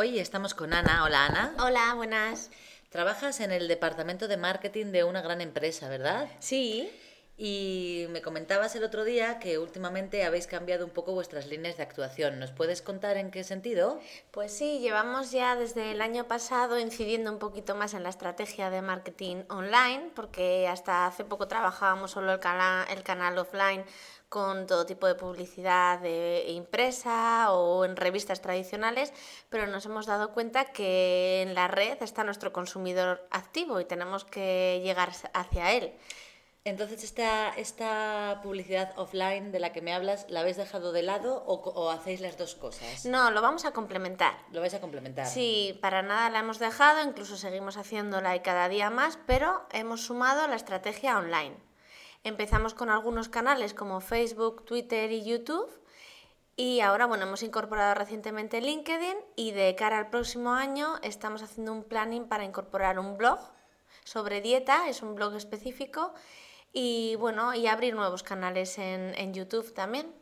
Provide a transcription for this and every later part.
Hoy estamos con Ana. Hola Ana. Hola, buenas. Trabajas en el departamento de marketing de una gran empresa, ¿verdad? Sí. Y me comentabas el otro día que últimamente habéis cambiado un poco vuestras líneas de actuación. ¿Nos puedes contar en qué sentido? Pues sí, llevamos ya desde el año pasado incidiendo un poquito más en la estrategia de marketing online, porque hasta hace poco trabajábamos solo el, canal offline con todo tipo de publicidad de impresa o en revistas tradicionales, pero nos hemos dado cuenta que en la red está nuestro consumidor activo y tenemos que llegar hacia él. Entonces, esta, esta publicidad offline de la que me hablas, ¿la habéis dejado de lado o, hacéis las dos cosas? No, lo vamos a complementar. ¿Lo vais a complementar? Sí, para nada la hemos dejado, incluso seguimos haciéndola y cada día más, pero hemos sumado la estrategia online. Empezamos con algunos canales como Facebook, Twitter y YouTube. Y ahora, bueno, hemos incorporado recientemente LinkedIn y de cara al próximo año estamos haciendo un planning para incorporar un blog sobre dieta, es un blog específico y bueno, y abrir nuevos canales en, en YouTube también.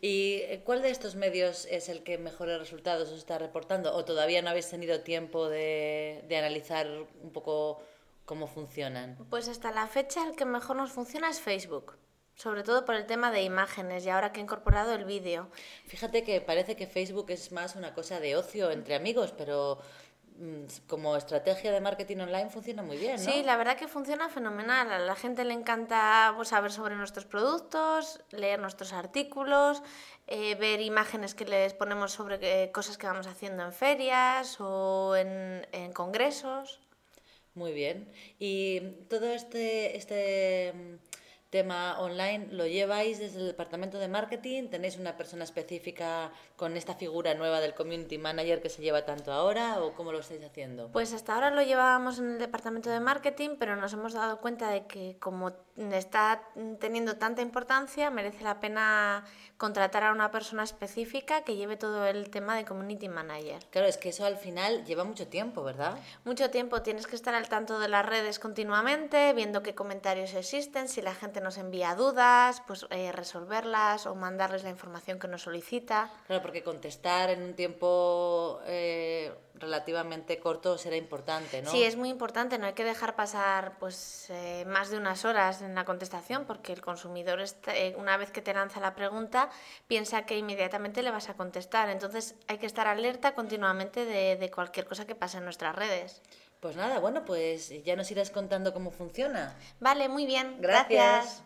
¿Y eh, cuál de estos medios es el que mejores resultados os está reportando? ¿O todavía no habéis tenido tiempo de, de analizar un poco cómo funcionan? Pues hasta la fecha el que mejor nos funciona es Facebook sobre todo por el tema de imágenes y ahora que he incorporado el vídeo. Fíjate que parece que Facebook es más una cosa de ocio entre amigos, pero como estrategia de marketing online funciona muy bien, ¿no? Sí, la verdad que funciona fenomenal. A la gente le encanta pues, saber sobre nuestros productos, leer nuestros artículos, eh, ver imágenes que les ponemos sobre eh, cosas que vamos haciendo en ferias o en, en congresos. Muy bien. Y todo este, este tema online lo lleváis desde el departamento de marketing? ¿Tenéis una persona específica con esta figura nueva del community manager que se lleva tanto ahora o cómo lo estáis haciendo? Pues hasta ahora lo llevábamos en el departamento de marketing, pero nos hemos dado cuenta de que como está teniendo tanta importancia, merece la pena contratar a una persona específica que lleve todo el tema de community manager. Claro, es que eso al final lleva mucho tiempo, ¿verdad? Mucho tiempo, tienes que estar al tanto de las redes continuamente, viendo qué comentarios existen, si la gente nos envía dudas, pues eh, resolverlas o mandarles la información que nos solicita. Claro, porque contestar en un tiempo eh, relativamente corto será importante, ¿no? Sí, es muy importante, no hay que dejar pasar pues eh, más de unas horas en la contestación porque el consumidor una vez que te lanza la pregunta piensa que inmediatamente le vas a contestar, entonces hay que estar alerta continuamente de, de cualquier cosa que pase en nuestras redes. Pues nada, bueno, pues ya nos irás contando cómo funciona. Vale, muy bien. Gracias.